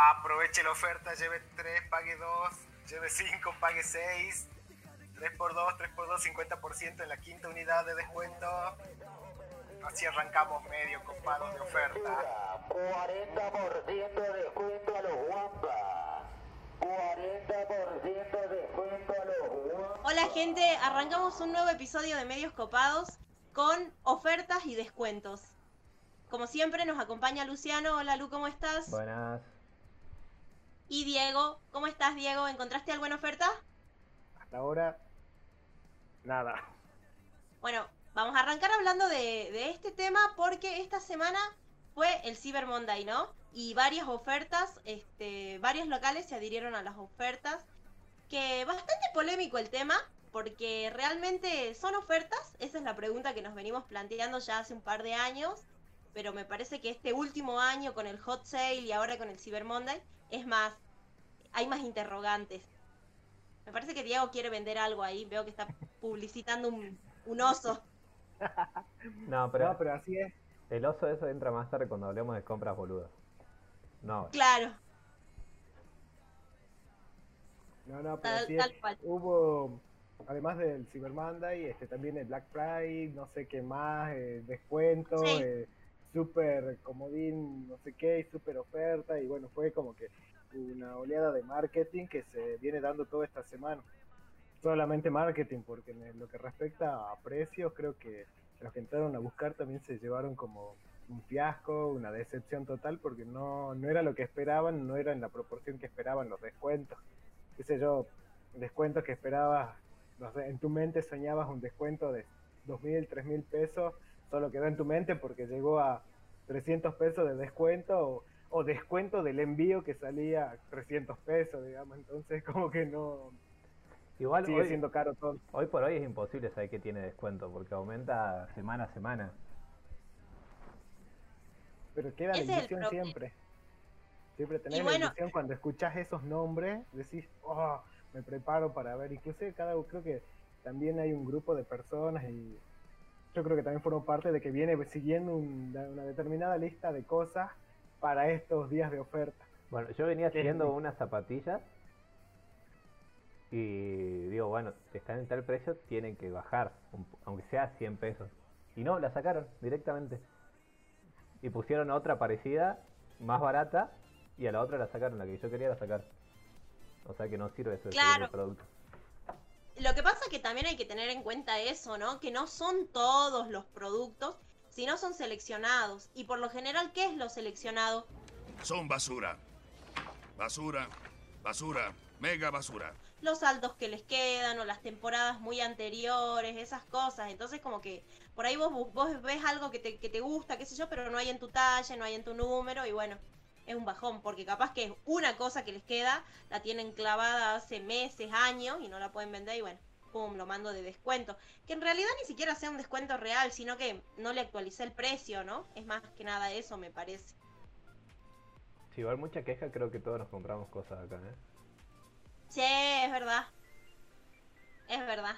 Aproveche la oferta, lleve 3, pague 2, lleve 5, pague 6. 3x2, 3x2, 50% en la quinta unidad de descuento. Así arrancamos medio copado de oferta. 40% de descuento a los Wampa. 40% de descuento a los Wampa. Hola gente, arrancamos un nuevo episodio de Medios Copados con ofertas y descuentos. Como siempre nos acompaña Luciano. Hola Lu, ¿cómo estás? Buenas. Y Diego, ¿cómo estás Diego? ¿Encontraste alguna oferta? Hasta ahora, nada. Bueno, vamos a arrancar hablando de, de este tema porque esta semana fue el Cyber Monday, ¿no? Y varias ofertas, este, varios locales se adhirieron a las ofertas. Que bastante polémico el tema, porque realmente son ofertas. Esa es la pregunta que nos venimos planteando ya hace un par de años. Pero me parece que este último año con el Hot Sale y ahora con el Cyber Monday es más, hay más interrogantes. Me parece que Diego quiere vender algo ahí. Veo que está publicitando un, un oso. No, pero, No, pero así es. el oso eso entra más tarde cuando hablemos de compras boludas. No, Claro, No, no, pero tal, así es. tal cual. Hubo, además del Cyber Monday, este, también el Black Friday, no sé qué más, eh, descuento, Sí. eh, super comodín, no sé qué, y super oferta, y bueno, fue como que una oleada de marketing que se viene dando toda esta semana. Solamente marketing, porque en lo que respecta a precios, creo que los que entraron a buscar también se llevaron como un fiasco, una decepción total, porque no, no era lo que esperaban, no era en la proporción que esperaban los descuentos. Qué sé yo, descuentos que esperabas, no sé, en tu mente soñabas un descuento de 2.000, 3.000 pesos, solo quedó en tu mente porque llegó a 300 pesos de descuento o, o descuento del envío que salía a 300 pesos, digamos, entonces como que no igual sigue hoy, siendo caro todo. hoy por hoy es imposible saber que tiene descuento porque aumenta semana a semana. Pero queda la ilusión siempre. Siempre tenés la ilusión cuando escuchás esos nombres, decís, oh, me preparo para ver. Inclusive cada creo que también hay un grupo de personas y yo creo que también formo parte de que viene siguiendo un- una determinada lista de cosas para estos días de oferta. Bueno, yo venía ¿Qué? siguiendo unas zapatillas y digo, bueno, están en tal precio, tienen que bajar, aunque sea 100 pesos. Y no, la sacaron directamente. Y pusieron otra parecida, más barata, y a la otra la sacaron, la que yo quería la sacar. O sea que no sirve eso de Claro. el producto. Lo que pasa es que también hay que tener en cuenta eso, ¿no? Que no son todos los productos, sino son seleccionados. Y por lo general, ¿qué es lo seleccionado? Son basura. Basura, basura, mega basura. Los saldos que les quedan o las temporadas muy anteriores, esas cosas. Entonces como que por ahí vos, vos ves algo que te, que te gusta, qué sé yo, pero no hay en tu talla, no hay en tu número y bueno, es un bajón, porque capaz que es una cosa que les queda, la tienen clavada hace meses, años y no la pueden vender y bueno, pum, lo mando de descuento. Que en realidad ni siquiera sea un descuento real, sino que no le actualicé el precio, ¿no? Es más que nada eso, me parece. Si igual mucha queja, creo que todos nos compramos cosas acá, ¿eh? Sí, es verdad. Es verdad.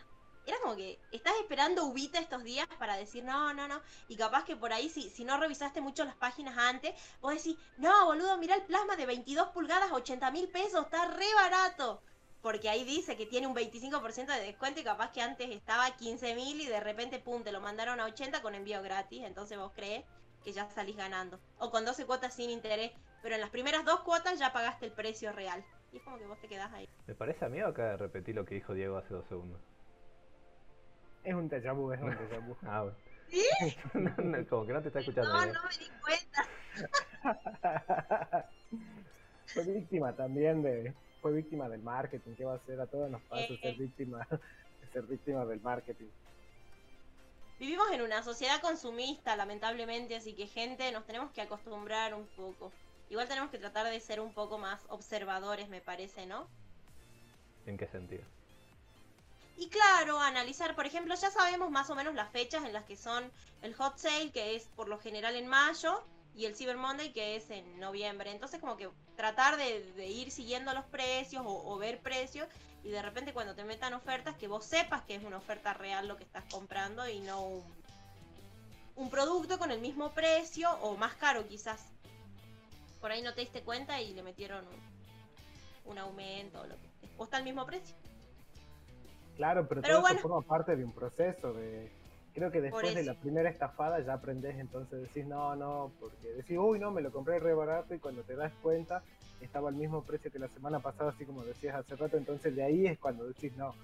Era como que estás esperando Ubita estos días para decir no, no, no. Y capaz que por ahí, si, si no revisaste mucho las páginas antes, vos decís, no, boludo, mira el plasma de 22 pulgadas, 80 mil pesos, está re barato. Porque ahí dice que tiene un 25% de descuento y capaz que antes estaba a 15 mil y de repente, pum, te lo mandaron a 80 con envío gratis. Entonces vos crees que ya salís ganando. O con 12 cuotas sin interés. Pero en las primeras dos cuotas ya pagaste el precio real. Y es como que vos te quedás ahí. ¿Me parece a mí o acá de repetir lo que dijo Diego hace dos segundos? Es un déjà vu, es un déjà vu. Ah, bueno. No, no, como que no te está escuchando. No, no me di cuenta. fue víctima también de, fue víctima del marketing, ¿qué va a hacer? A todos nos pasa Eh. ser víctima, ser víctima del marketing. Vivimos en una sociedad consumista, lamentablemente, así que gente, nos tenemos que acostumbrar un poco. Igual tenemos que tratar de ser un poco más observadores, me parece, ¿no? ¿En qué sentido? Y claro, analizar, por ejemplo, ya sabemos más o menos las fechas en las que son el hot sale, que es por lo general en mayo, y el Cyber Monday, que es en noviembre. Entonces, como que tratar de, ir siguiendo los precios o, ver precios, y de repente cuando te metan ofertas, que vos sepas que es una oferta real lo que estás comprando y no un, un producto con el mismo precio o más caro quizás. por ahí no te diste cuenta y le metieron un, un aumento o lo que o está al mismo precio. Claro, pero, Pero todo bueno. eso forma parte de un proceso de... Creo que después de la primera estafada ya aprendes, entonces decís no, no, porque decís, uy, no, me lo compré re barato y cuando te das cuenta estaba al mismo precio que la semana pasada, así como decías hace rato, entonces de ahí es cuando decís, no,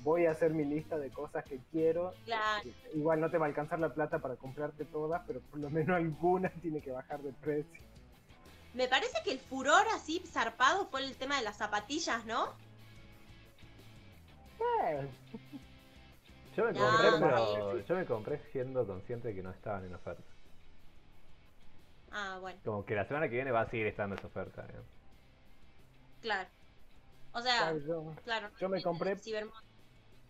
voy a hacer mi lista de cosas que quiero. Claro. Igual no te va a alcanzar la plata para comprarte todas, pero por lo menos algunas tiene que bajar de precio. Me parece que el furor así zarpado fue el tema de las zapatillas, ¿no? Yo me No, compré, pero yo me compré siendo consciente de que no estaban en oferta. Ah, bueno, Como que la semana que viene va a seguir estando esa oferta. ¿eh? claro. O sea, claro, yo, claro. yo me compré- Cybermon-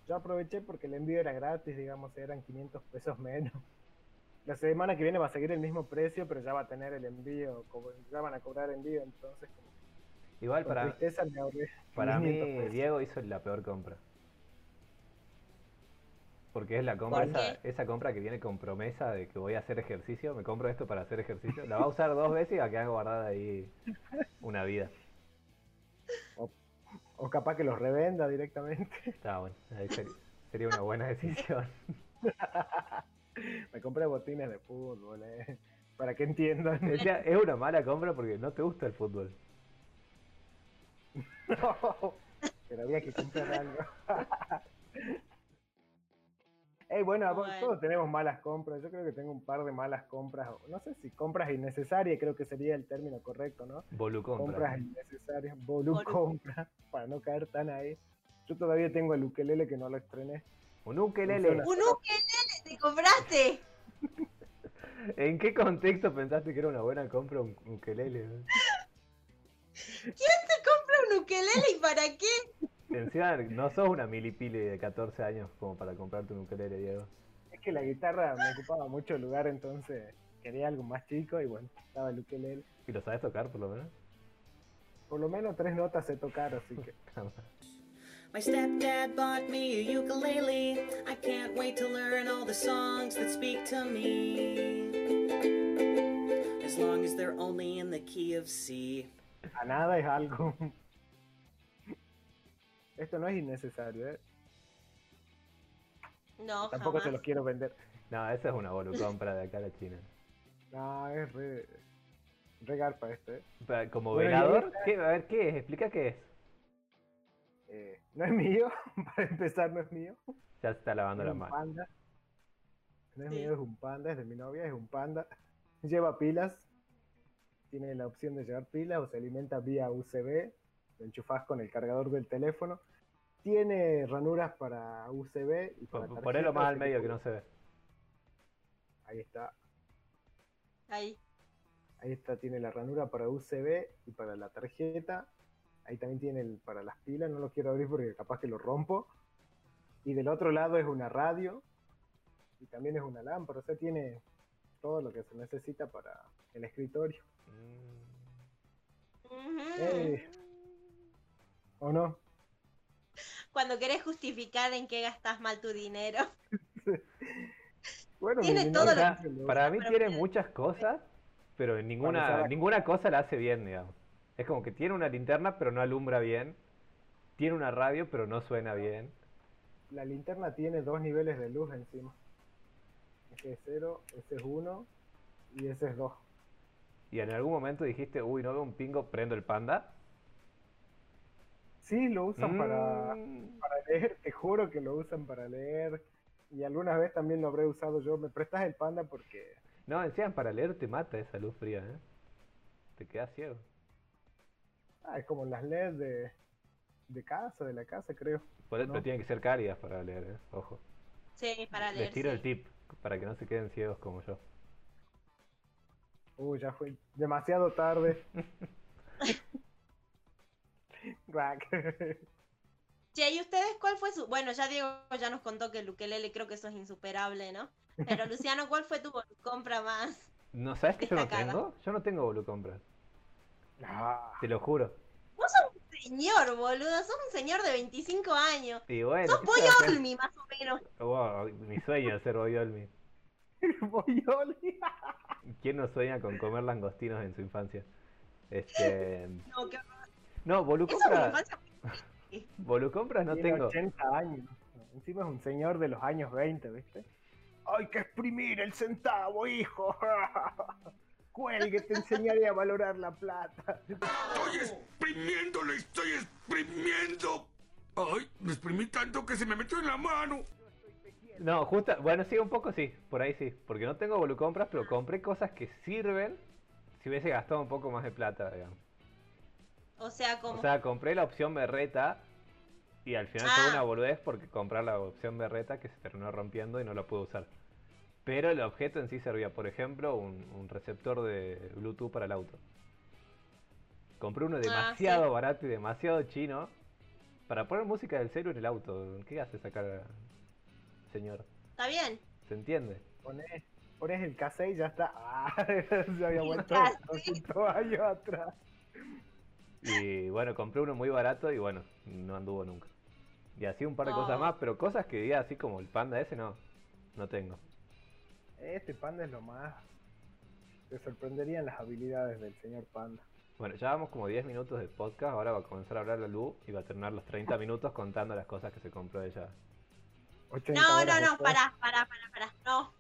yo aproveché porque el envío era gratis, digamos, eran 500 pesos menos. La semana que viene va a seguir el mismo precio, pero ya va a tener el envío, como ya van a cobrar envío, entonces como Igual con para, tristeza me ahorré para mí 500 pesos. Diego hizo la peor compra. Porque es la compra, ¿Por esa, compra que viene con promesa de que voy a hacer ejercicio, me compro esto para hacer ejercicio, la va a usar dos veces y va a quedar guardada ahí una vida. O capaz que los revenda directamente. Está bueno, ahí ser- sería una buena decisión. me compré botines de fútbol, eh, para que entiendan. Decía, es una mala compra porque no te gusta el fútbol. No, pero había que comprar algo. Ey, bueno, todos tenemos malas compras. Yo creo que tengo un par de malas compras. No sé si compras innecesarias, creo que sería el término correcto, ¿no? Bolu compra. Compras innecesarias, bolu Bolu. compras, para no caer tan ahí. Yo todavía tengo el ukelele que no lo estrené. Un ukelele. ¡Un ukelele te compraste! ¿En qué contexto pensaste que era una buena compra un ukelele? ¿Quién te compra un ukelele y para qué? Encima no sos una milipili de 14 años como para comprarte un ukelele, Diego. Es que la guitarra me ocupaba mucho lugar, entonces quería algo más chico y bueno, estaba el ukelele. ¿Y lo sabes tocar por lo menos? Por lo menos tres notas sé tocar, así que My stepdad bought me a ukulele. I can't wait to learn all the songs that speak to me. As long as they're only in the key of C. a nada es algo. Esto no es innecesario, ¿eh? No, Tampoco se los quiero vender. No, esa es una bolu compra de acá a la China. No, es re, re garpa esto, ¿eh? Como Bueno, velador, esta- ¿qué? a ver, ¿qué es? Explica qué es. Eh, No es mío, para empezar no es mío. Ya se está lavando Es las un manos. panda. No es Sí. mío, es un panda, es de mi novia, es un panda. Lleva pilas. Tiene la opción de llevar pilas o se alimenta vía USB. Lo enchufás con el cargador del teléfono. Tiene ranuras para USB y para Pon- Ponelo más al medio que no se ve. Ahí está. Ahí. Ahí está, tiene la ranura para USB y para la tarjeta. Ahí también tiene el para las pilas, no lo quiero abrir porque capaz que lo rompo. Y del otro lado es una radio y también es una lámpara, o sea, tiene todo lo que se necesita para el escritorio. Mm, Ujú. ¿O no? Cuando querés justificar en qué gastas mal tu dinero. Bueno, mi Tiene todo para mí tiene muchas cosas, pero ninguna, ninguna cosa la hace bien, digamos. Es como que tiene una linterna, pero no alumbra bien. Tiene una radio, pero no suena bien. La linterna tiene dos niveles de luz encima. Ese es cero, ese es uno y ese es dos. Y en algún momento dijiste, uy, no veo un pingo, prendo el panda. Sí, lo usan para, Mm, para leer, te juro que lo usan para leer. Y alguna vez también lo habré usado yo. Me prestas el panda porque No, encima para leer te mata esa luz fría, ¿eh? Te quedas ciego. ah, es como las LED de, de casa, de la casa, creo. Por eso No. pero tienen que ser cálidas para leer, ¿eh? Ojo. Sí, para leer. Les tiro sí. el tip para que no se queden ciegos como yo. Uy, ya fue demasiado tarde. Rack. Che, ¿y ustedes cuál fue su...? Bueno, ya Diego ya nos contó que el ukelele creo que eso es insuperable, ¿no? Pero Luciano, ¿cuál fue tu compra más? ¿No sabes que yo no Destacada. tengo? Yo no tengo volucompras. Ah, Te lo juro. Vos sos un señor, boludo. Sos un señor de 25 años. Y bueno, Sos ¿qué Boy? Olmi, más o menos. Wow, mi sueño es ser Boyolmi. Boyoli. ¿Quién no sueña con comer langostinos en su infancia? Este, No, qué- no, Esa es una Volucompra, infancia- Volucompras no Tiene tengo. 80 años. Encima es un señor de los años 20, ¿viste? Hay que exprimir el centavo, hijo. Cuelgue, te enseñaré a valorar la plata. Estoy exprimiendo, le estoy exprimiendo. Ay, me exprimí tanto que se me metió en la mano. No, justo, bueno, sí, un poco sí, por ahí sí, porque no tengo Volucompras, pero compré cosas que sirven si hubiese gastado un poco más de plata, digamos. O sea, como. O sea, compré la opción berreta y al final fue Ah. una boludez porque comprar la opción berreta que se terminó rompiendo y no la pude usar. Pero el objeto en sí servía, por ejemplo, un, un receptor de Bluetooth para el auto. Compré uno Ah, demasiado sí. barato y demasiado chino para poner música del celu en el auto. ¿Qué hace sacar, señor? Está bien. ¿Se entiende? Pones, pones el K6 y ya está. Ah, se había El vuelto K6. 200 años atrás. Y bueno, compré uno muy barato y bueno, no anduvo nunca. Y así un par de cosas Oh. más, pero cosas que diga así como el panda ese no, no tengo. Este panda es lo más. Te sorprenderían las habilidades del señor panda. Bueno, ya vamos como 10 minutos de podcast, ahora va a comenzar a hablar la Lu y va a terminar los 30 minutos contando las cosas que se compró ella. 80 No, no, no, pará, pará, pará, pará. No.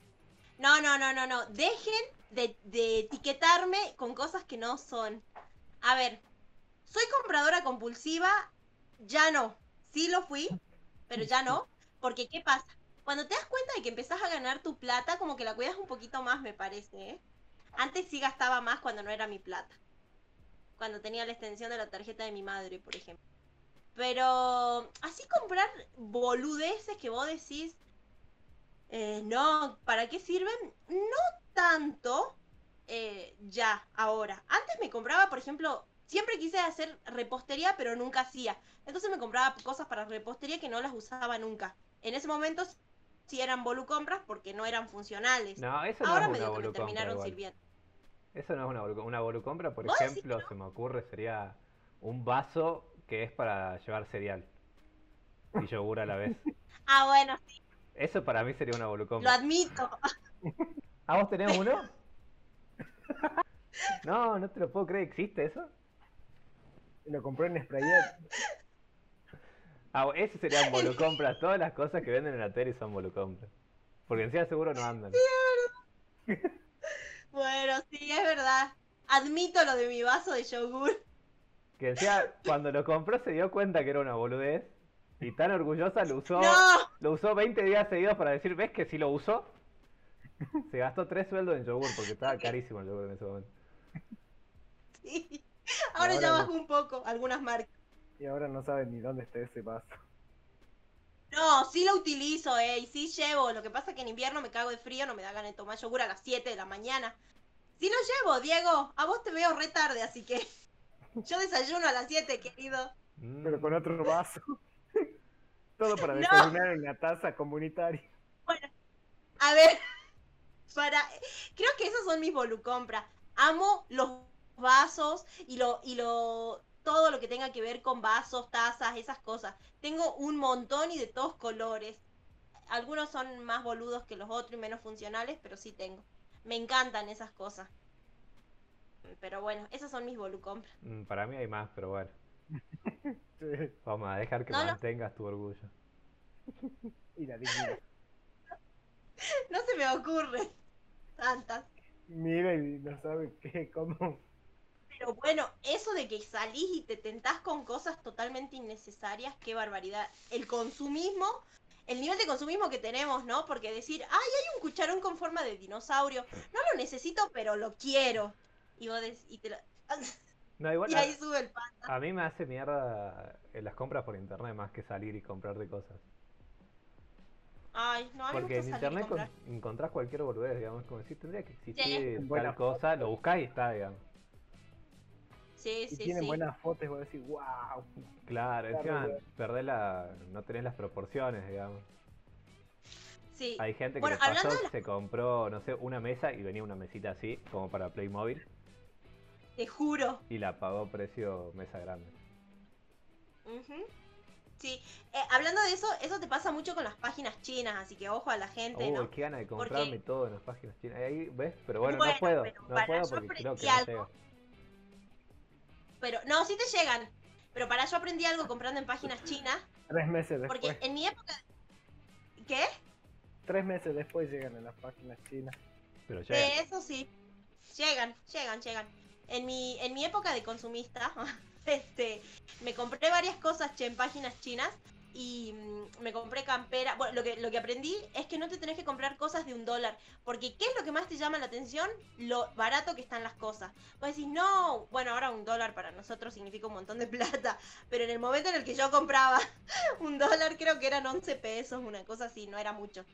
No, no, no, no, no. Dejen de, de etiquetarme con cosas que no son. A ver, soy compradora compulsiva, ya no. Sí lo fui, pero ya no. Porque, ¿qué pasa? Cuando te das cuenta de que empezás a ganar tu plata, como que la cuidas un poquito más, me parece, ¿eh? Antes sí gastaba más cuando no era mi plata. Cuando tenía la extensión de la tarjeta de mi madre, por ejemplo. Pero así comprar boludeces que vos decís, eh, no, ¿para qué sirven? No tanto eh, ya, ahora. Antes me compraba, por ejemplo, siempre quise hacer repostería, pero nunca hacía. Entonces me compraba cosas para repostería que no las usaba nunca. En ese momento sí eran volucompras porque no eran funcionales. No, eso no ahora es medio una que me terminaron sirviendo. Eso no es una volucompra. Una volucompra, por ¿Vos decís ejemplo, se me ocurre, sería un vaso que es para llevar cereal y yogur a la vez. Ah, bueno, sí, Eso para mí sería una lo volucompra. admito. ¿Ah, vos tenés uno? No, no te lo puedo creer, ¿existe eso? Lo compré en Sprayet. Ah, ese serían volucompras. Todas las cosas que venden en la tele son volucompras. Porque encima seguro no andan. Bueno, sí, es verdad. Admito lo de mi vaso de yogur. Que encima cuando lo compró se dio cuenta que era una boludez. Y tan orgullosa lo usó. No, Lo usó 20 días seguidos para decir, ¿ves que si lo usó? Se gastó tres sueldos en yogur porque estaba carísimo el yogur en ese momento. sí. Ahora, Ahora ya no. bajó un poco, algunas marcas. Y ahora no saben ni dónde está ese vaso. No, sí lo utilizo, eh, y sí llevo. Lo que pasa es que en invierno me cago de frío, no me da ganas de tomar yogur a las 7 de la mañana. Sí lo llevo, Diego. A vos te veo re tarde, así que yo desayuno a las 7, querido. Mm, Pero con otro vaso. Todo para No. desayunar en la taza comunitaria. Bueno, a ver, para, creo que esas son mis volucompras. Amo los vasos y lo, y lo, todo lo que tenga que ver con vasos, tazas, esas cosas. Tengo un montón y de todos colores. Algunos son más boludos que los otros y menos funcionales, pero sí tengo. Me encantan esas cosas. Pero bueno, esas son mis volucompras. mm, Para mí hay más, pero bueno. Vamos a dejar que No, no. mantengas tu orgullo. Y la dignidad. No se me ocurre tantas. Mira y no sabe qué, cómo. Pero bueno, eso de que salís y te tentás con cosas totalmente innecesarias, qué barbaridad. El consumismo, el nivel de consumismo que tenemos, ¿no? Porque decir, ay, hay un cucharón con forma de dinosaurio, no lo necesito, pero lo quiero. Y vos decís, y te lo... No, igual Y a, ahí sube el pan. a mí me hace mierda en las compras por internet más que salir y comprarte cosas. Ay, no, a mí Porque en internet con- comprar. encontrás cualquier boludez, digamos, como decir, tendría que existir Sí. tal Buena cosa, lo buscás y está, digamos. Sí, Si sí, tienen sí. buenas fotos, voy a decir, wow. Claro, Claro, encima perdés la... no tenés las proporciones, digamos. Sí. Hay gente que Bueno, le pasó, se compró, no sé, una mesa y venía una mesita así, como para Playmobil, Te juro. y la pagó precio mesa grande. Sí, eh, hablando de eso, eso te pasa mucho con las páginas chinas, así que ojo a la gente, Uy, ¿no? qué gana de Porque- comprarme todo en las páginas chinas. Ahí, ¿ves? Pero bueno, Bueno, no puedo, pero no puedo porque creo que no algo. Pero, no, sí te llegan. Pero para yo aprendí algo comprando en páginas chinas. Tres meses después. Porque en mi época. ¿Qué? Tres meses después llegan en las páginas chinas. Pero ya. eso sí. Llegan, llegan, llegan. En mi, en mi época de consumista, este, me compré varias cosas che, en páginas chinas y mm, me compré campera. Bueno, lo que, lo que aprendí es que no te tenés que comprar cosas de un dólar. Porque ¿qué es lo que más te llama la atención? Lo barato que están las cosas. Vos decís, no, bueno, ahora un dólar para nosotros significa un montón de plata. Pero en el momento en el que yo compraba un dólar, creo que eran 11 pesos, una cosa así, no era mucho.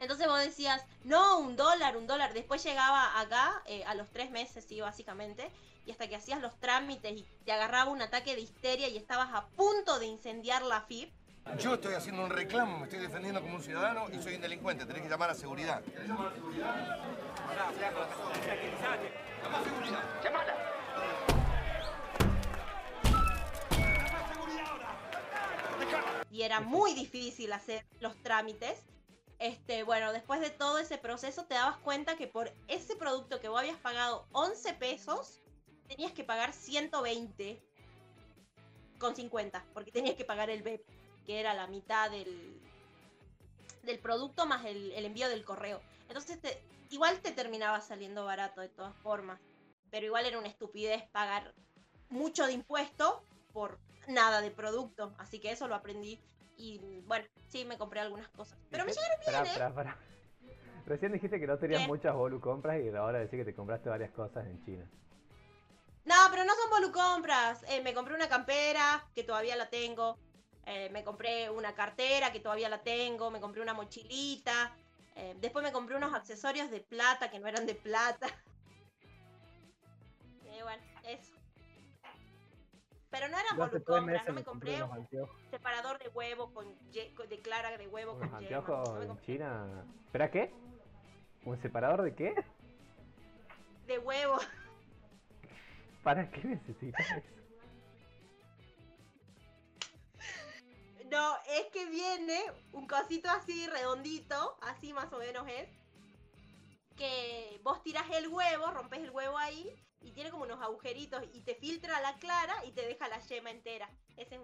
Entonces vos decías, no, un dólar, un dólar. Después llegaba acá, eh, a los tres meses, sí, básicamente, y hasta que hacías los trámites y te agarraba un ataque de histeria y estabas a punto de incendiar la FIP. Yo estoy haciendo un reclamo, me estoy defendiendo como un ciudadano y soy un delincuente. Tenés que llamar a seguridad. y era muy difícil hacer los trámites. Este, bueno, después de todo ese proceso te dabas cuenta que por ese producto que vos habías pagado 11 pesos, tenías que pagar 120 con 50, porque tenías que pagar el BEP, que era la mitad del, del producto más el, el envío del correo. Entonces, te- igual te terminaba saliendo barato de todas formas, pero igual era una estupidez pagar mucho de impuesto por nada de producto, así que eso lo aprendí y bueno, sí me compré algunas cosas, pero me llegaron bien, ¿eh? Recién dijiste que no tenías ¿Qué? muchas bolu compras y ahora decís que te compraste varias cosas en China. No, pero no son volucompras. Eh, me compré una campera, que todavía la tengo. Eh, me compré una cartera, que todavía la tengo. Me compré una mochilita. Eh, después me compré unos accesorios de plata, que no eran de plata. Y bueno, eso. Pero no eran volucompras, no me compré un separador de huevo con, de clara de huevo Unos con yema. anteojos No en China. ¿Espera qué? ¿Un separador de qué? de huevo. ¿Para qué necesitas eso? No, es que viene un cosito así redondito, así más o menos es. Que vos tiras el huevo, rompes el huevo ahí y tiene como unos agujeritos y te filtra la clara y te deja la yema entera. Ese es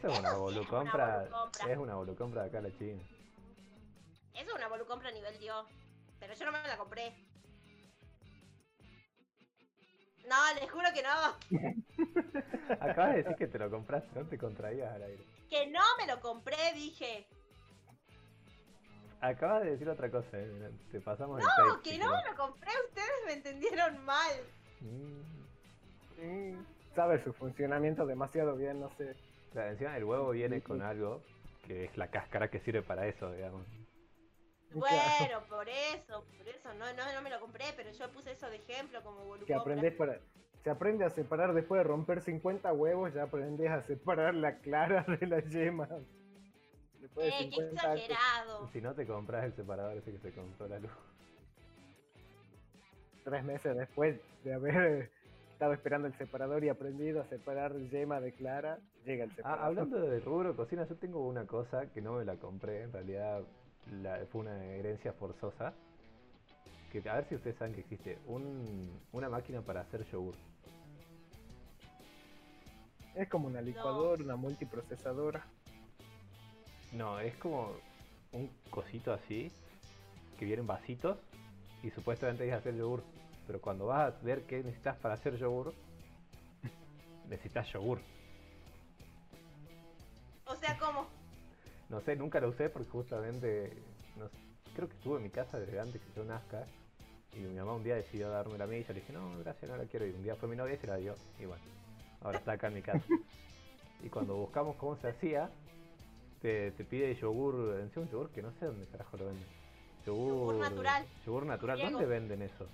Eso es una sí volucompra. volucompra. Es una volucompra de acá la China. Eso es una volucompra a nivel Dios. Pero yo no me la compré. No, les juro que no. Acabas de decir que te lo compraste, no te contraías al aire. Que no me lo compré, dije. Acabas de decir otra cosa, eh. Te pasamos el No, que si no me lo compré, ustedes me entendieron mal. Mm. Mm, Sabe su funcionamiento demasiado bien, no sé. Claro, encima el huevo viene con algo que es la cáscara que sirve para eso, digamos. Bueno, por eso, por eso, no, no, no me lo compré, pero yo puse eso de ejemplo como Que volucompra. aprendes para. Se aprende a separar después de romper 50 huevos, ya aprendes a separar la clara de la yema. Después de Eh, qué 50 años. exagerado. Si no te compras el separador ese que se compró la luz. tres meses después de haber estado esperando el separador y aprendido a separar yema de clara, llega el Ah, separador. hablando de rubro cocina, yo tengo una cosa que no me la compré, en realidad la- fue una herencia forzosa. Que a ver si ustedes saben que existe un, una máquina para hacer yogur. Es como una licuadora, una multiprocesadora. No, es como un cosito así, que vienen vasitos y supuestamente es hacer yogur. Pero cuando vas a ver qué necesitas para hacer yogur, necesitas yogur. No sé, nunca lo usé porque justamente, no sé, creo que estuve en mi casa desde antes que yo nazca. Y mi mamá un día decidió darme la mía y yo le dije, no, gracias, no la quiero. Y un día fue mi novia y se la dio. Y bueno, ahora está acá en mi casa. Y cuando buscamos cómo se hacía, te, te pide yogur, encima un yogur que no sé dónde carajo lo venden. Yogur, Yogur natural. Yogur natural. ¿dónde venden eso?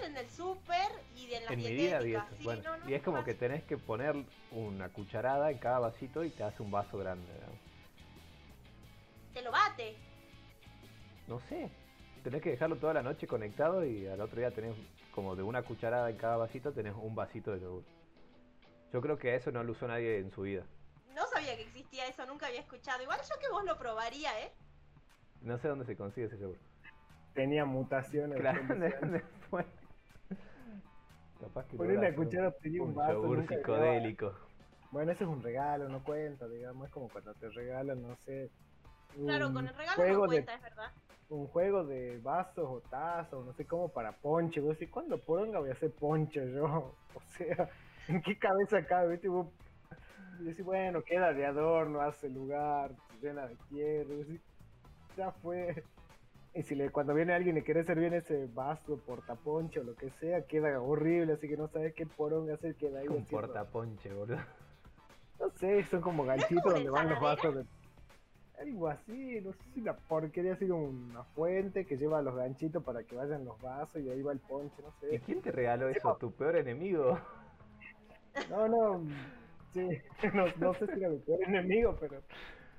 En el súper y de las en mi vida vi eso. dietéticas. sí, Bueno, no, no y es como más. que tenés que poner una cucharada en cada vasito y te hace un vaso grande. Te lo bate. No sé. Tenés que dejarlo toda la noche conectado y al otro día tenés como de una cucharada en cada vasito, tenés un vasito de yogur. Yo creo que eso no lo usó nadie en su vida. No sabía que existía eso, nunca había escuchado. Igual yo que vos lo probaría, ¿eh? No sé dónde se consigue ese yogur. Tenía mutaciones. Claro, después de. Capaz que Poner una cuchara tenía un un vaso. yogur psicodélico. Bueno, ese es un regalo, no cuenta, digamos. Es como cuando te regalan, no sé. Claro, con el regalo juego no de- cuenta, es verdad. un juego de vasos o tazos, no sé cómo, para ponche. Vos decís, ¿cuándo poronga voy a hacer ponche yo? O sea, ¿en qué cabeza cabe? ¿Viste? Vos decís, bueno, queda de adorno, hace lugar, llena de tierra. y decís, ya fue. Y si le, cuando viene alguien y quiere servir en ese vaso, portaponche o lo que sea, queda horrible, así que no sabes qué poronga hacer, queda ahí. Un portaponche, boludo. no sé, son como ganchitos como donde van los vasos de... Algo así, no sé si la porquería así como una fuente que lleva los ganchitos para que vayan los vasos y ahí va el ponche, no ¿Y sé. quién te regaló eso? ¿Tu peor enemigo? No, no, sí, no, no sé si era mi peor enemigo, pero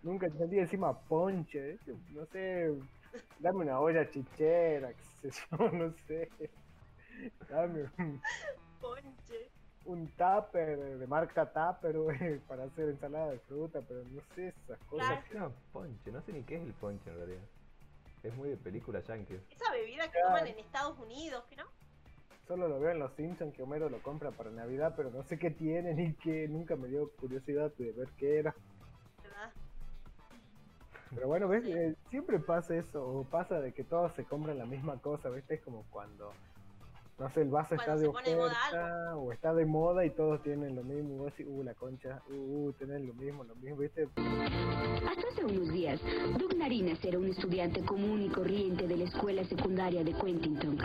nunca entendí encima ponche, ¿eh? no sé, dame una olla chichera, qué sé yo, no sé. Dame un, Ponche. un tupper de marca tupper güey, para hacer ensalada de fruta, pero no sé esas cosas. Claro. No, ponche, no sé ni qué es el ponche en realidad. Es muy de película yankee. Esa bebida que Claro. toman en Estados Unidos, ¿que no? Solo lo veo en los Simpsons que Homero lo compra para Navidad, pero no sé qué tiene ni qué. Nunca me dio curiosidad de ver qué era. Pero bueno, ¿ves? Sí. Eh, siempre pasa eso, o pasa de que todos se compran la misma cosa, ¿viste? Es como cuando, no sé, el vaso Cuando está de pone de moda oferta, o está de moda y todos tienen lo mismo. Y vos decís, uh, la concha, uh, uh, tienen lo mismo, lo mismo, ¿viste? Hasta hace unos días, Doug Narinas era un estudiante común y corriente de la escuela secundaria de Quentinton.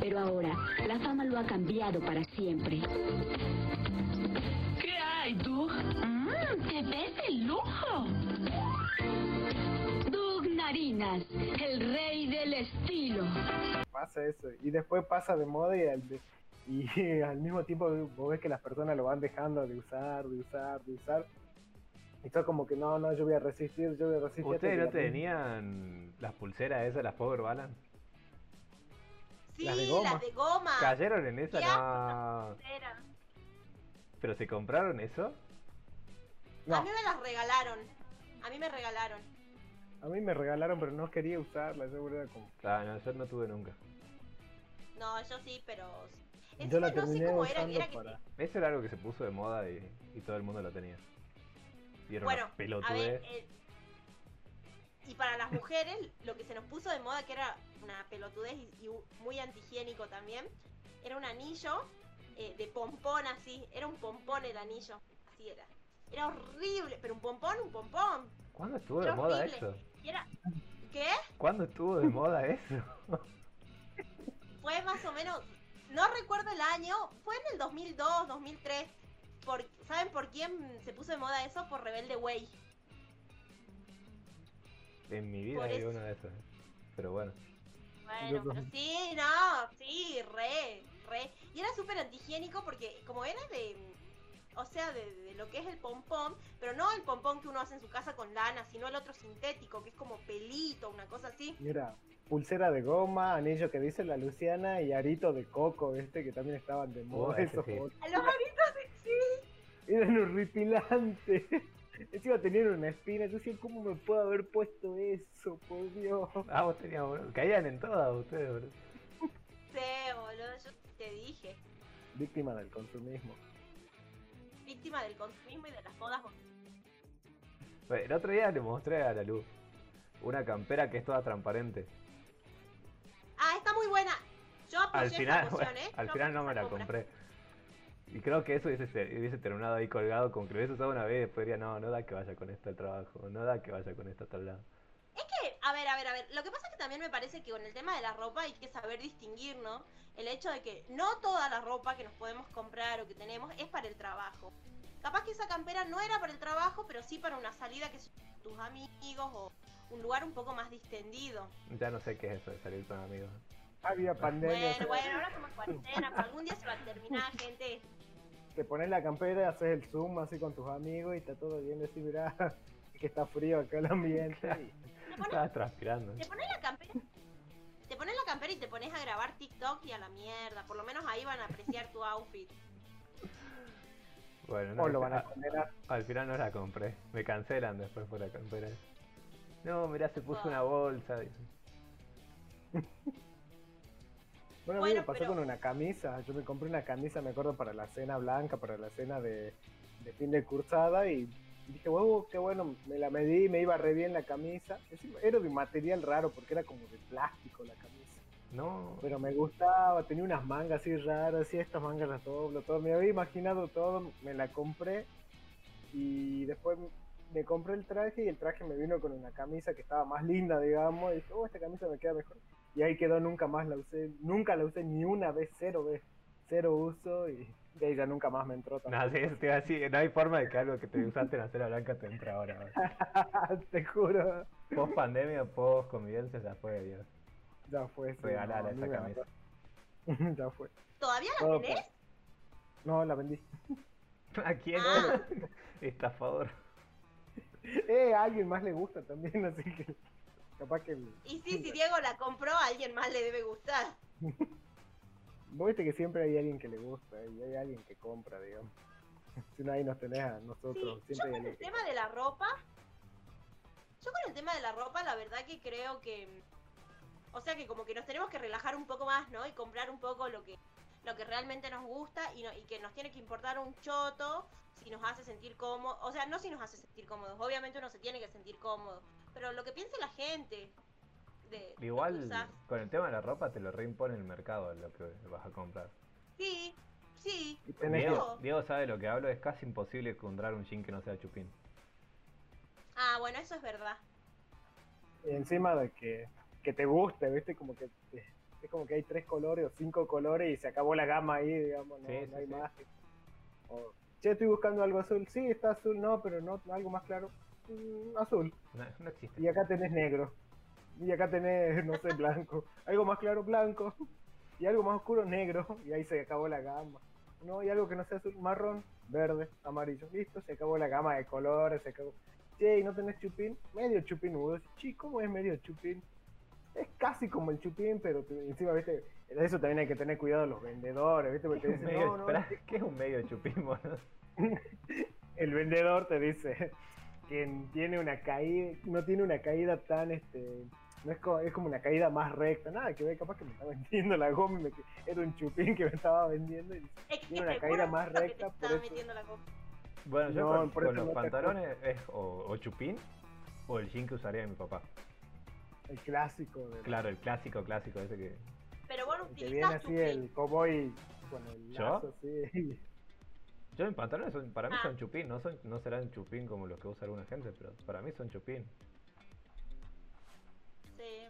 Pero ahora, la fama lo ha cambiado para siempre. ¿Qué hay, Doug? Mmm, te ves de lujo. El rey del estilo. Pasa eso. Y después pasa de moda y al, de- y al mismo tiempo vos ves que las personas lo van dejando de usar, de usar, de usar. Y todo como que no, no, yo voy a resistir, yo voy a resistir. ¿Ustedes no la- tenían las pulseras esas, las Power Balance? Sí, Las las de de goma. goma. ¿Cayeron en esa? No. Era. ¿Pero se compraron eso? No. A mí me las regalaron. A mí me regalaron. A mí me regalaron, pero no quería usarla. Yo era como. Ah, no, yo no tuve nunca. No, yo sí, pero. Yo la no sé terminé cómo era, usando era que para. Eso era algo que se puso de moda y, y todo el mundo lo tenía. Y era Bueno, una a pelotudez. ver, eh, y para las mujeres, lo que se nos puso de moda, que era una pelotudez y, y muy antihigiénico también, era un anillo eh, de pompón así, era un pompón el anillo, así era. Era horrible, pero un pompón, un pompón. ¿Cuándo estuvo de moda horrible. eso? Era, ¿qué? ¿Cuándo estuvo de moda eso? Fue más o menos, no recuerdo el año, fue en el 2002, 2003. Por, ¿Saben por quién se puso de moda eso? Por Rebelde Way. En mi vida Por hay eso. uno de esos. ¿eh? Pero bueno. Bueno, pero sí, no, sí, re, re. Y era súper antihigiénico porque como era de, o sea, de, de lo que es el pompón, pero no el pompón que uno hace en su casa con lana, sino el otro sintético, que es como pelito, una cosa así. Mira, pulsera de goma, anillo que dice la Luciana y arito de coco, este que también estaban de moda. Oh, esos sí. A los aritos de sí. Eran horripilantes. Encima tenían una espina. Yo decía, ¿cómo me puedo haber puesto eso? Por Dios. Ah, vos tenías uno. Caían en todas ustedes, boludo. Sí, boludo, yo te dije. Víctima del consumismo. Víctima del consumismo y de las modas. El otro día le mostré a la luz una campera que es toda transparente. Ah, está muy buena. Yo apoyé Al final, ¿eh? al Yo final no me la compré. Y creo que eso hubiese, hubiese terminado ahí colgado, como que lo hubiese usado una vez y después diría, no, no da que vaya con esto al trabajo, no da que vaya con esto a tal lado. Es que, a ver, a ver, a ver. Lo que pasa es que también me parece que con el tema de la ropa hay que saber distinguir, ¿no? El hecho de que no toda la ropa que nos podemos comprar o que tenemos es para el trabajo. Capaz que esa campera no era para el trabajo, pero sí para una salida que son tus amigos o un lugar un poco más distendido. Ya no sé qué es eso de salir con amigos. Había pandemia. Bueno, bueno, ahora en cuarentena, pero algún día se va a terminar, gente. Te pones la campera, haces el zoom así con tus amigos y está todo bien. Decís, mirá, que está frío acá el ambiente. y- Estaba transpirando. Te pones la campera. Te pones la campera y te pones a grabar TikTok y a la mierda. Por lo menos ahí van a apreciar tu outfit. Bueno, no, O lo van a a- condenar. al final no la compré. Me cancelan después por la campera. No, mirá, se puso Ah. una bolsa. dice. Bueno, a mí me Bueno, pasó pero- con una camisa. Yo me compré una camisa, me acuerdo, para la cena blanca, para la cena de, de fin de cursada. Y dije, wow, qué bueno, me la medí, me iba re bien la camisa. Era de un material raro porque era como de plástico la camisa. No, Pero me gustaba, tenía unas mangas así raras, y estas mangas las doblo, todo. Me había imaginado todo, me la compré. Y después me compré el traje y el traje me vino con una camisa que estaba más linda, digamos. Y dije, oh, esta camisa me queda mejor. Y ahí quedó, nunca más la usé. Nunca la usé ni una vez, cero vez. Cero uso y de ahí ya nunca más me entró no, sí, a decir, no hay forma de que algo que te usaste en la cera blanca te entre ahora. Te juro. Post pandemia, post convivencia, ya fue, Dios. Ya fue. sí, Regalar no, esa camisa. ya fue. ¿Todavía la Todo tenés? No, la vendí. ¿A quién? Ah. Estafador. Eh, a alguien más le gusta también, así que capaz que... Y sí, si Diego la compró, a alguien más le debe gustar. Vos viste que siempre hay alguien que le gusta y hay alguien que compra, digamos. Si no, ahí nos tenés a Sí, nosotros. yo siempre hay con el que tema de la ropa, yo con el tema de la ropa, la verdad que creo que, o sea que como que nos tenemos que relajar un poco más, ¿no? Y comprar un poco lo que, lo que realmente nos gusta y, no- y que nos tiene que importar un choto si nos hace sentir cómodos, o sea, no si nos hace sentir cómodos, obviamente uno se tiene que sentir cómodo, pero lo que piense la gente de Igual, con el tema de la ropa te lo reimpone el mercado lo que vas a comprar. Sí, sí, Diego, Diego sabe lo que hablo, es casi imposible encontrar un jean que no sea chupín. ah, bueno, eso es verdad. y encima de que, que te guste, viste, como que es como que hay tres colores o cinco colores y se acabó la gama ahí, digamos, no, Sí, no sí, hay sí. más. O, che, estoy buscando algo azul, sí, está azul, no, pero no, algo más claro, Mm, azul. No, no existe. Y acá tenés negro. Y acá tenés, no sé, blanco. Algo más claro, blanco. Y algo más oscuro, negro. Y ahí se acabó la gama. No, y algo que no sea azul, marrón, verde, amarillo. Listo, se acabó la gama de colores, se acabó. Che, ¿y no tenés chupín? Medio chupinudo. Chi, ¿cómo es medio chupín? Es casi como el chupín, pero encima, viste, de eso también hay que tener cuidado los vendedores, viste, porque ¿Qué te dicen, medio, no, no, espera, ¿qué es un medio chupín, boludo? el vendedor te dice que tiene una caída, no tiene una caída tan este no es como, es como una caída más recta, nada que ver, capaz que me estaba vendiendo la goma y me, que- era un chupín que me estaba vendiendo y Es que Tiene una caída más que te recta, por estaba eso- metiendo la copa. Bueno, yo No, con, por con los pantalones es o, o chupín o el jean que usaría mi papá. El clásico de- Claro, el clásico, clásico ese que... Pero vos no el que viene así el cowboy con el ¿Yo? así. Yo mis pantalones son, para mí Ah. son chupín, no, son, no serán chupín como los que usa alguna gente, pero para mí son chupín. Sí.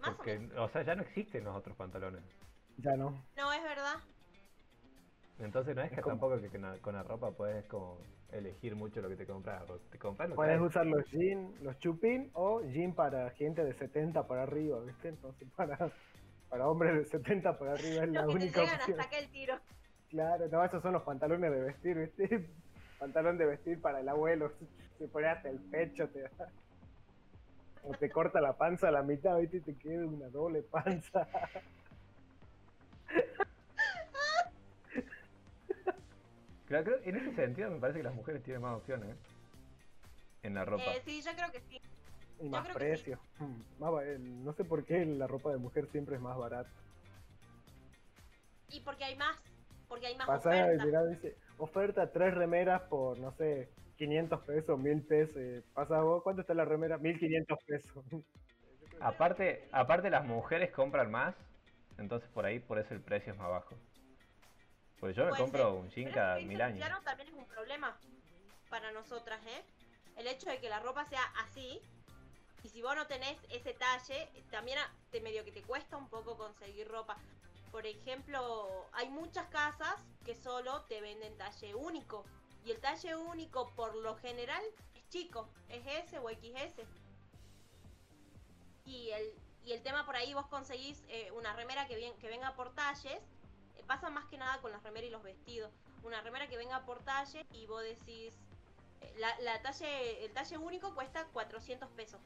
Más Porque, o menos. o sea, ya no existen los otros pantalones. Ya no. No, es verdad. Entonces no es que Es como- tampoco que con la, con la ropa puedes como elegir mucho lo que te compras. o Te compras lo Puedes usar los jeans, los chupín o jean para gente de 70 para arriba, ¿viste? Entonces para, para hombres de 70 para arriba es la que te única llegan opción. hasta el tiro. Claro, no, esos son los pantalones de vestir, ¿viste? Pantalón de vestir para el abuelo. Se pone hasta el pecho, te da. O te corta la panza a la mitad, ¿viste? Y te queda una doble panza. Claro, creo- en ese sentido me parece que las mujeres tienen más opciones ¿eh? en la ropa. Eh, sí, yo creo que sí. Y Yo más creo que sí. precio. Mm, no sé por qué la ropa de mujer siempre es más barata. Y porque hay más. Porque hay más mirá, dice, oferta tres remeras por, no sé, 500 pesos, 1000 pesos. eh, Pasa vos, ¿cuánto está la remera? 1500 pesos. Aparte, aparte las mujeres compran más, entonces por ahí por eso el precio es más bajo. Pues yo me Puede compro ser. un jean cada mil años. Luciano también es un problema para nosotras, ¿eh? El hecho de que la ropa sea así. Y si vos no tenés ese talle, también te medio que te cuesta un poco conseguir ropa. Por ejemplo, hay muchas casas que solo te venden talle único. Y el talle único, por lo general, es chico. Es S o XS. Y el, y el tema por ahí, vos conseguís eh, una remera que, bien, que venga por talles. Pasa más que nada con las remeras y los vestidos. Una remera que venga por talle y vos decís... eh, La, la talle, el talle único cuesta 400 pesos.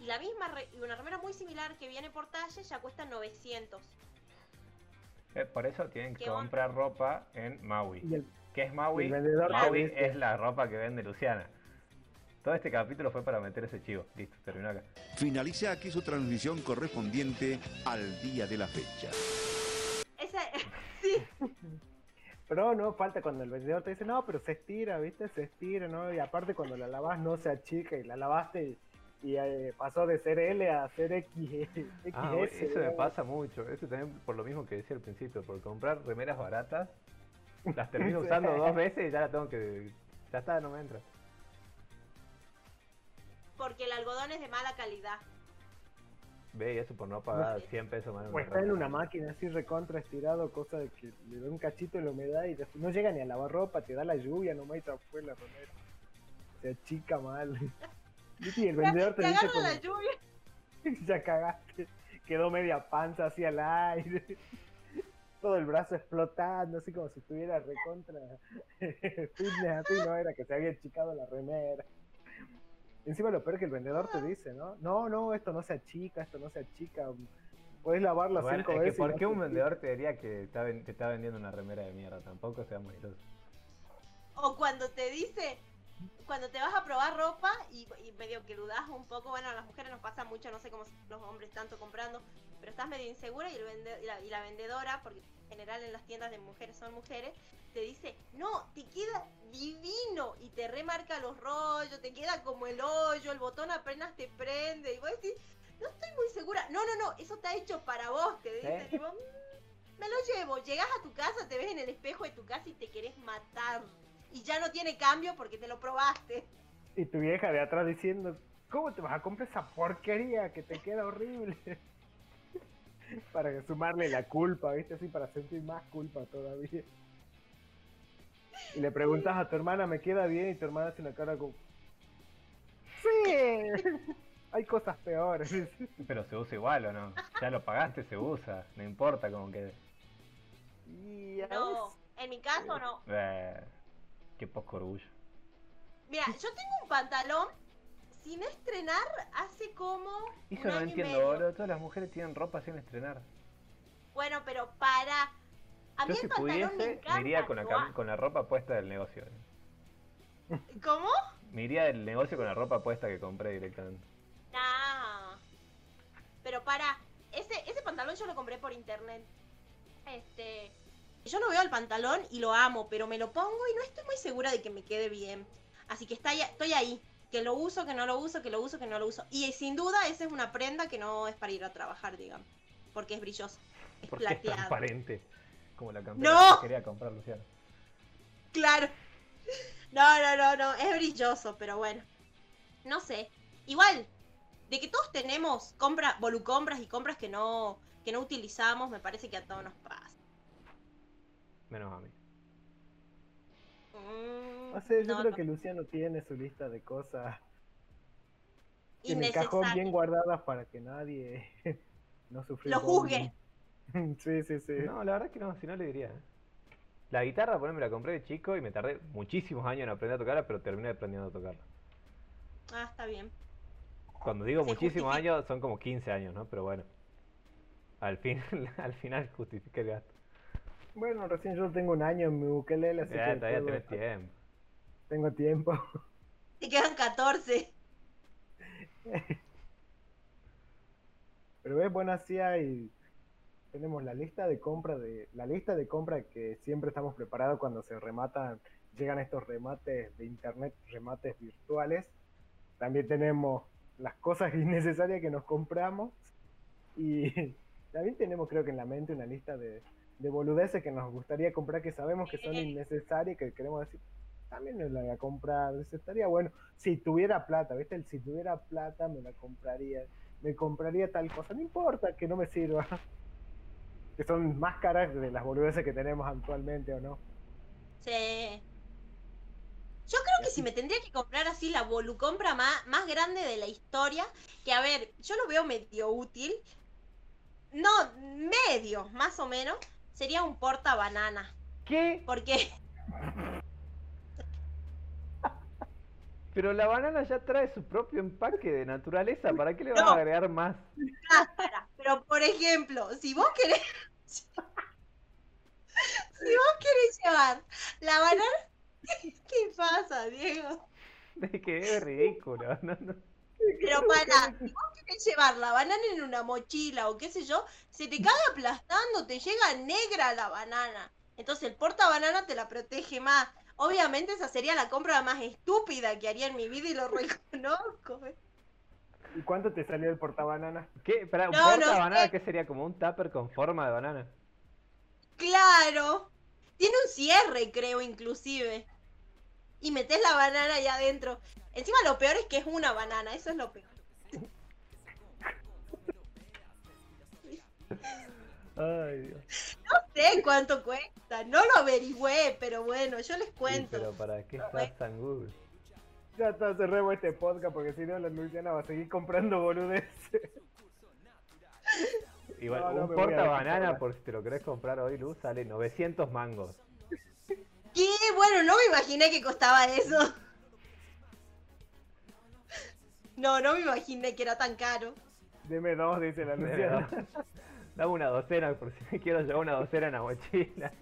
Y la misma, re- y una remera muy similar que viene por talle ya cuesta 900. Eh, por eso tienen que comprar ropa en Maui. El, ¿Qué es Maui? Maui es la ropa que vende Luciana. Todo este capítulo fue para meter ese chivo. Listo, terminó acá. Finaliza aquí su transmisión correspondiente al día de la fecha. Pero no, falta cuando el vendedor te dice, no, pero se estira, ¿viste? Se estira, ¿no? Y aparte cuando la lavas no se achica y la lavaste y, y, eh, pasó de ser L a ser X, XS. Ah, eso me pasa mucho. Eso también por lo mismo que decía al principio. Por comprar remeras baratas, las termino usando dos veces y ya la tengo que. Ya está, no me entra. porque el algodón es de mala calidad. Ve, y eso por no pagar 100 pesos más. O está en una máquina así recontra estirado, cosa de que le da un cachito de la humedad y después no llega ni a lavar ropa, te da la lluvia nomás y se fue la remera. Se achica mal. Y el vendedor te Te dice agarra la como, lluvia. ya cagaste. Quedó media panza así al aire. Todo el brazo explotando, así como si estuviera recontra fitness, así no era que se había achicado la remera. Encima lo peor es que el vendedor te dice, ¿no? No, no, esto no se achica, esto no se achica. Puedes lavarla Bueno, cinco es que veces. ¿Por qué un achica". vendedor te diría que está ven- te está vendiendo una remera de mierda? Tampoco seamos ilusos. O cuando te dice, cuando te vas a probar ropa y, y medio que dudas un poco, bueno, a las mujeres nos pasa mucho, no sé cómo los hombres tanto comprando, pero estás medio insegura y, el vende- y la, y la vendedora, porque general en las tiendas de mujeres son mujeres, te dice, no, te queda divino y te remarca los rollos, te queda como el hoyo, el botón apenas te prende y vos decís, no estoy muy segura, no, no, no, eso está hecho para vos, te dicen, ¿Eh? y vos, "Mm, me lo llevo, llegás a tu casa, te ves en el espejo de tu casa y te querés matar. Y ya no tiene cambio porque te lo probaste. Y tu vieja de atrás diciendo, ¿cómo te vas a comprar esa porquería que te queda horrible? para sumarle la culpa, ¿viste? Así, para sentir más culpa todavía. Y le preguntas a tu hermana, ¿me queda bien? Y tu hermana hace una cara como... ¡Sí! Hay cosas peores. Pero se usa igual o no. Ya lo pagaste, se usa. No importa como que. No, en mi caso no. Eh, qué poco orgullo. Mira, yo tengo un pantalón sin estrenar hace como Eso un no año entiendo, boludo. Todas las mujeres tienen ropa sin estrenar. Bueno, pero para. A mí Yo el si pantalón me pudiese, encanta. me iría con la, con la ropa puesta del negocio. ¿Cómo? Me iría del negocio con la ropa puesta que compré directamente. Nah. Pero para, ese, ese pantalón yo lo compré por internet. Este. Yo lo veo al pantalón y lo amo, pero me lo pongo y no estoy muy segura de que me quede bien. Así que está, ya- estoy ahí. Que lo uso, que no lo uso, que lo uso, que no lo uso. Y sin duda, esa es una prenda que no es para ir a trabajar, digamos. Porque es brillosa. Es Porque es plateada. transparente. Como la campera ¡No! que quería comprar Luciano. Claro. No, no, no, no. Es brilloso, pero bueno. No sé. Igual, de que todos tenemos compra, volucompras y compras que no, que no utilizamos, me parece que a todos nos pasa. Menos a mí. Mm, No sé, yo no, creo no. que Luciano tiene su lista de cosas en el cajón bien guardadas para que nadie no sufra. Lo juzgue. sí, sí, sí. No, la verdad es que no, si no le diría. ¿eh? La guitarra, por me la compré de chico y me tardé muchísimos años en aprender a tocarla, pero terminé aprendiendo a tocarla. Ah, está bien. Cuando digo Se muchísimos justifica. años, son como 15 años, ¿no? Pero bueno. Al fin, al final justifica el gasto. Bueno, recién yo tengo un año en mi ukelele, así Ya, que todavía tenés tiempo. tengo tiempo. Te quedan 14. Pero ves, bueno, así hay tenemos la lista de compra de la lista de compra que siempre estamos preparados cuando se rematan, llegan estos remates de internet, remates virtuales. También tenemos las cosas innecesarias que nos compramos y también tenemos creo que en la mente una lista de, de boludeces que nos gustaría comprar que sabemos que son innecesarias que queremos decir también me la voy a comprar, dice, estaría bueno si tuviera plata, ¿viste? El si tuviera plata me la compraría, me compraría tal cosa, no importa que no me sirva. Que son más caras de las boludeces que tenemos actualmente o no. Sí. Yo creo que si me tendría que comprar así la volucompra más, más grande de la historia, que a ver, yo lo veo medio útil. No, medio, más o menos, sería un porta banana. ¿Qué? Porque Pero la banana ya trae su propio empaque de naturaleza. ¿Para qué le van No. a agregar más? Pero por ejemplo, si vos querés. si vos querés llevar la banana. ¿Qué pasa, Diego? Es que es ridículo. No, no. Pero para, si vos querés llevar la banana en una mochila o qué sé yo, se te cae aplastando, te llega negra la banana. Entonces el portabanana te la protege más. Obviamente esa sería la compra más estúpida que haría en mi vida y lo reconozco. ¿Y cuánto te salió el portabanana? ¿Qué? Espera, ¿un No, no porta banana sé. qué sería? ¿Como un tupper con forma de banana? Claro. Tiene un cierre, creo, inclusive. Y metes la banana ahí adentro. Encima lo peor es que es una banana, eso es lo peor. Ay, Dios. No sé cuánto cuesta, no lo averigüé, pero bueno, yo les Sí, cuento. pero ¿para qué estás tan Google? Ya está, cerremos este podcast porque si no la Luciana va a seguir comprando boludeces. Igual, No, no un porta banana, por si te lo querés comprar hoy, Luz, sale 900 mangos. Bueno, no me imaginé que costaba eso. No, no me imaginé que era tan caro. Deme dos, dice la Luciana. Dame una docena, por si me quiero llevar una docena en la mochila.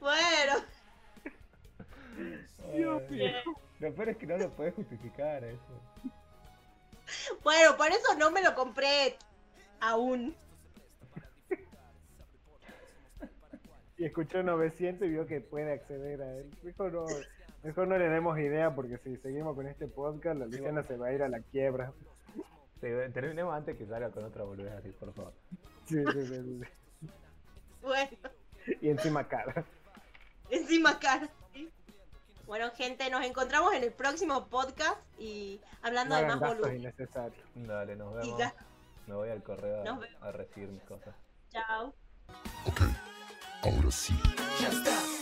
Bueno, Lo peor es que no lo puedes justificar eso. bueno, por eso no me lo compré aún. Y escuchó 900 y vio que puede acceder a él. Mejor no, mejor no le demos idea porque si seguimos con este podcast, la Luciana se va a ir a la quiebra. Sí, terminemos antes que salga con otra boludez así, por favor. Sí, sí, sí, sí. Bueno, Y encima cara. encima cara. ¿sí? Bueno, gente, nos encontramos en el próximo podcast y hablando No de más innecesarios. Dale, nos vemos. Me voy al correo a recibir mis cosas. Chao. Ahora sí. Just a